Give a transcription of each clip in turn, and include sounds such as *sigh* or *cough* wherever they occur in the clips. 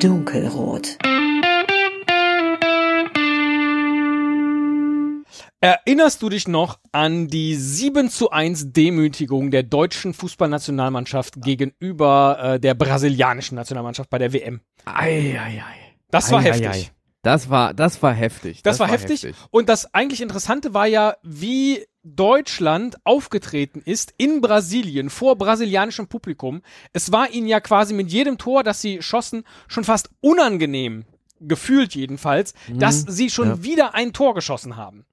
Dunkelrot. Erinnerst du dich noch an die 7 zu 1 Demütigung der deutschen Fußballnationalmannschaft gegenüber äh, der brasilianischen Nationalmannschaft bei der WM? Ei, ei, ei. Das war Ei, heftig. ei, ei. Das war, das war heftig. Das, war, heftig. Und das eigentlich Interessante war ja, wie Deutschland aufgetreten ist in Brasilien vor brasilianischem Publikum. Es war ihnen ja quasi mit jedem Tor, das sie schossen, schon fast unangenehm, gefühlt jedenfalls, dass sie schon ja. wieder ein Tor geschossen haben.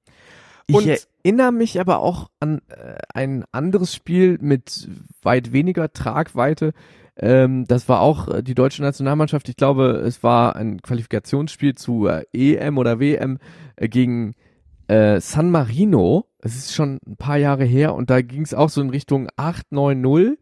Ich Und- erinnere mich aber auch an äh, ein anderes Spiel mit weit weniger Tragweite. Ähm, das war auch äh, die deutsche Nationalmannschaft. Ich glaube, es war ein Qualifikationsspiel zu äh, EM oder WM äh, gegen äh, San Marino. Es ist schon ein paar Jahre her und da ging es auch so in Richtung 8-9-0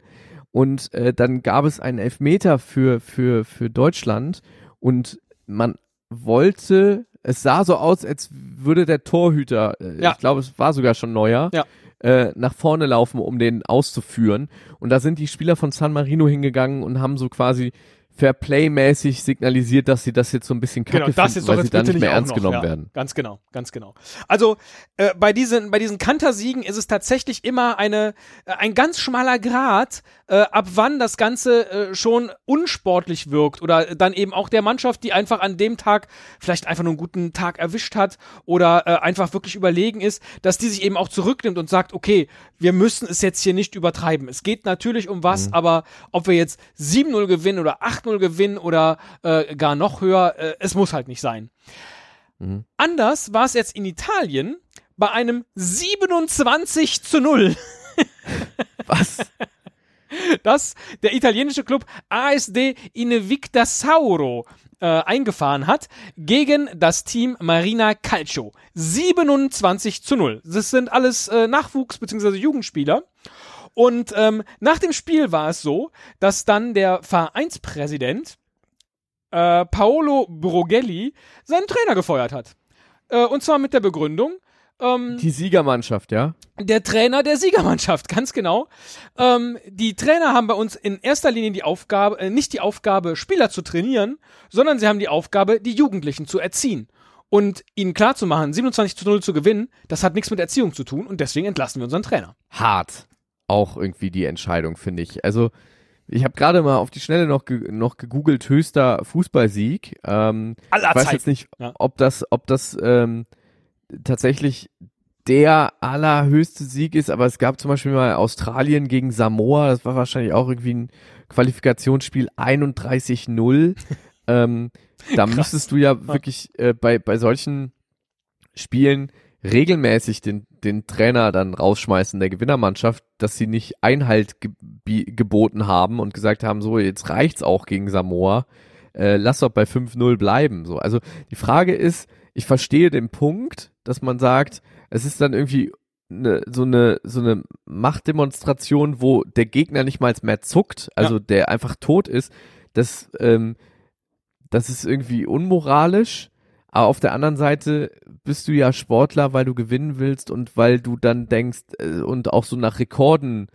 und dann gab es einen Elfmeter für, für, für Deutschland und man wollte, es sah so aus, als würde der Torhüter, Ja. ich glaube, es war sogar schon neuer, Ja. Äh, nach vorne laufen, um den auszuführen. Und da sind die Spieler von San Marino hingegangen und haben so quasi Fairplay-mäßig signalisiert, dass sie das jetzt so ein bisschen kacke Genau, das finden, ist weil doch sie jetzt da bitte nicht mehr ernst noch, genommen ja. werden. Ganz genau, ganz genau. Also äh, bei diesen bei diesen Kantersiegen ist es tatsächlich immer eine äh, ein ganz schmaler Grad, äh, ab wann das Ganze äh, schon unsportlich wirkt oder dann eben auch der Mannschaft, die einfach an dem Tag vielleicht einfach nur einen guten Tag erwischt hat oder äh, einfach wirklich überlegen ist, dass die sich eben auch zurücknimmt und sagt, okay, wir müssen es jetzt hier nicht übertreiben. Es geht natürlich um was, aber ob wir jetzt 7-0 gewinnen oder 8-0 gewinnen oder äh, gar noch höher, äh, es muss halt nicht sein. Anders war es jetzt in Italien bei einem 27 zu 0, *laughs* Was? das der italienische Club ASD Invicta Sauro äh, eingefahren hat gegen das Team Marina Calcio. 27 zu 0. Das sind alles äh, Nachwuchs- bzw. Jugendspieler. Und ähm, nach dem Spiel war es so, dass dann der Vereinspräsident äh, Paolo Brogelli seinen Trainer gefeuert hat. Äh, und zwar mit der Begründung, ähm, Die Siegermannschaft, ja? der Trainer der Siegermannschaft, ganz genau. Ähm, die Trainer haben bei uns in erster Linie die Aufgabe, äh, nicht die Aufgabe, Spieler zu trainieren, sondern sie haben die Aufgabe, die Jugendlichen zu erziehen. Und ihnen klarzumachen, 27 zu 0 zu gewinnen, das hat nichts mit Erziehung zu tun und deswegen entlassen wir unseren Trainer. Hart. Auch irgendwie die Entscheidung, finde ich. Also, ich habe gerade mal auf die Schnelle noch, ge noch gegoogelt, höchster Fußballsieg. Ähm, Aller ich weiß Zeiten. jetzt nicht, Ja. ob das, ob das ähm, tatsächlich der allerhöchste Sieg ist, aber es gab zum Beispiel mal Australien gegen Samoa, das war wahrscheinlich auch irgendwie ein Qualifikationsspiel 31-0. *laughs* ähm, da müsstest du ja wirklich äh, bei, bei solchen Spielen regelmäßig den, den Trainer dann rausschmeißen der Gewinnermannschaft, dass sie nicht Einhalt gebi- geboten haben und gesagt haben, so jetzt reicht's auch gegen Samoa, äh, lass doch bei 5-0 bleiben. So, also die Frage ist, ich verstehe den Punkt, dass man sagt, es ist dann irgendwie ne, so eine so eine Machtdemonstration, wo der Gegner nicht mal mehr zuckt, also der einfach tot ist. Das ähm, das ist irgendwie unmoralisch. Aber auf der anderen Seite bist du ja Sportler, weil du gewinnen willst und weil du dann denkst äh, und auch so nach Rekorden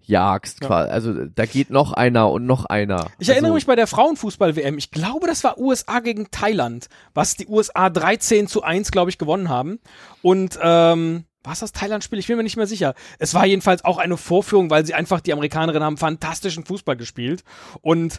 jagst. Ja. quasi. Also da geht noch einer und noch einer. Ich erinnere also, mich bei der Frauenfußball-WM, ich glaube, das war USA gegen Thailand, was die USA 13 zu 1, glaube ich, gewonnen haben. Und ähm, war es das Thailand-Spiel? Ich bin mir nicht mehr sicher. Es war jedenfalls auch eine Vorführung, weil sie einfach, die Amerikanerinnen haben fantastischen Fußball gespielt. Und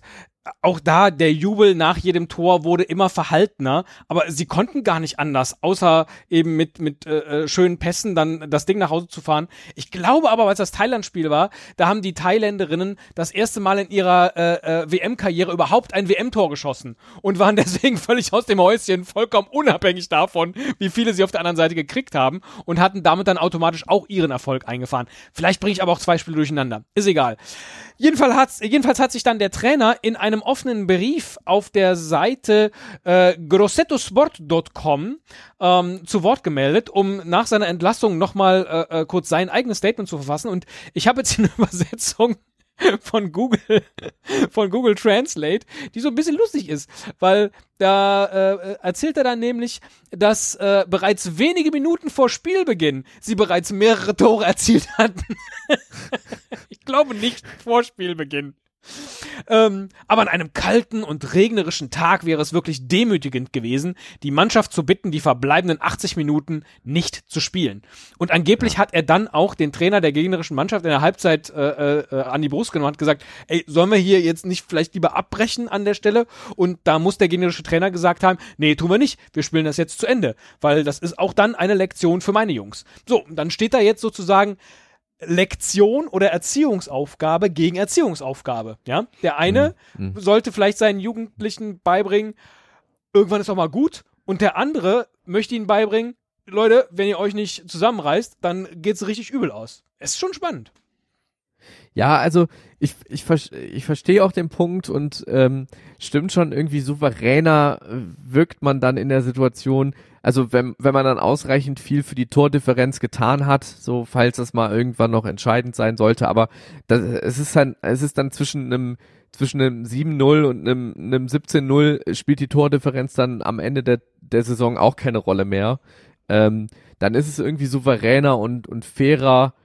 auch da, der Jubel nach jedem Tor wurde immer verhaltener, aber sie konnten gar nicht anders, außer eben mit, mit äh, äh, schönen Pässen dann das Ding nach Hause zu fahren. Ich glaube aber, weil es das Thailand-Spiel war, da haben die Thailänderinnen das erste Mal in ihrer äh, äh, WM-Karriere überhaupt ein WM-Tor geschossen und waren *laughs* deswegen völlig aus dem Häuschen, vollkommen unabhängig davon, wie viele sie auf der anderen Seite gekriegt haben und hatten damit dann automatisch auch ihren Erfolg eingefahren. Vielleicht bringe ich aber auch zwei Spiele durcheinander. Ist egal. Jedenfalls, hat's, jedenfalls hat sich dann der Trainer in einem offenen Brief auf der Seite äh, grossettosport.com ähm, zu Wort gemeldet, um nach seiner Entlassung nochmal äh, äh, kurz sein eigenes Statement zu verfassen. Und ich habe jetzt eine *laughs* Übersetzung von Google, von Google Translate, die so ein bisschen lustig ist, weil da äh, erzählt er dann nämlich, dass äh, bereits wenige Minuten vor Spielbeginn sie bereits mehrere Tore erzielt hatten. *laughs* ich glaube nicht vor Spielbeginn. Ähm, aber an einem kalten und regnerischen Tag wäre es wirklich demütigend gewesen, die Mannschaft zu bitten, die verbleibenden 80 Minuten nicht zu spielen. Und angeblich hat er dann auch den Trainer der gegnerischen Mannschaft in der Halbzeit äh, äh, an die Brust genommen und hat gesagt, ey, sollen wir hier jetzt nicht vielleicht lieber abbrechen an der Stelle? Und da muss der gegnerische Trainer gesagt haben, nee, tun wir nicht, wir spielen das jetzt zu Ende, weil das ist auch dann eine Lektion für meine Jungs. So, dann steht da jetzt sozusagen Lektion oder Erziehungsaufgabe gegen Erziehungsaufgabe. Ja, der eine mhm. mhm. sollte vielleicht seinen Jugendlichen beibringen, irgendwann ist auch mal gut, und der andere möchte ihnen beibringen, Leute, wenn ihr euch nicht zusammenreißt, dann geht's richtig übel aus. Es ist schon spannend. Ja, also ich, ich, ich verstehe auch den Punkt und ähm, stimmt schon, irgendwie souveräner äh, wirkt man dann in der Situation. Also wenn, wenn man dann ausreichend viel für die Tordifferenz getan hat, so falls das mal irgendwann noch entscheidend sein sollte, aber das, es ist dann, es ist dann zwischen einem zwischen einem 7-0 und einem, einem 17-0 spielt die Tordifferenz dann am Ende der, der Saison auch keine Rolle mehr. Ähm, dann ist es irgendwie souveräner und, und fairer,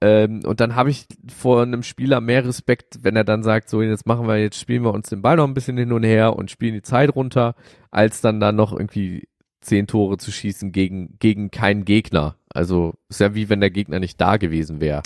ähm, und dann habe ich vor einem Spieler mehr Respekt, wenn er dann sagt, so jetzt machen wir, jetzt spielen wir uns den Ball noch ein bisschen hin und her und spielen die Zeit runter, als dann da noch irgendwie zehn Tore zu schießen gegen, gegen keinen Gegner. Also ist ja wie wenn der Gegner nicht da gewesen wäre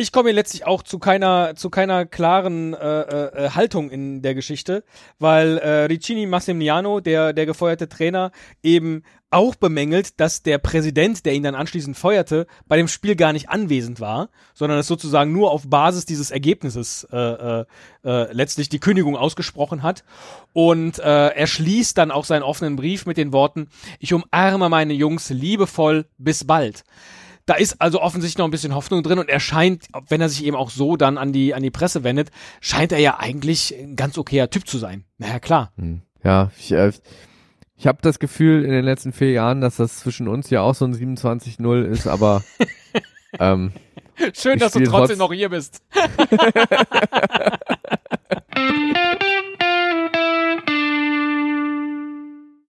ich komme hier letztlich auch zu keiner zu keiner klaren äh, äh, äh, Haltung in der Geschichte, weil äh, Riccini Massimiliano, der der gefeuerte Trainer, eben auch bemängelt, dass der Präsident, der ihn dann anschließend feuerte, bei dem Spiel gar nicht anwesend war, sondern es sozusagen nur auf Basis dieses Ergebnisses äh, äh, äh, letztlich die Kündigung ausgesprochen hat. Und äh, er schließt dann auch seinen offenen Brief mit den Worten: Ich umarme meine Jungs liebevoll, bis bald. Da ist also offensichtlich noch ein bisschen Hoffnung drin und er scheint, wenn er sich eben auch so dann an die, an die Presse wendet, scheint er ja eigentlich ein ganz okayer Typ zu sein. Naja, klar. Hm. Ja, ich, äh, ich habe das Gefühl in den letzten vier Jahren, dass das zwischen uns ja auch so ein 27-0 ist, aber *laughs* ähm, Schön, dass du trotzdem trotz noch hier bist. *laughs* *laughs*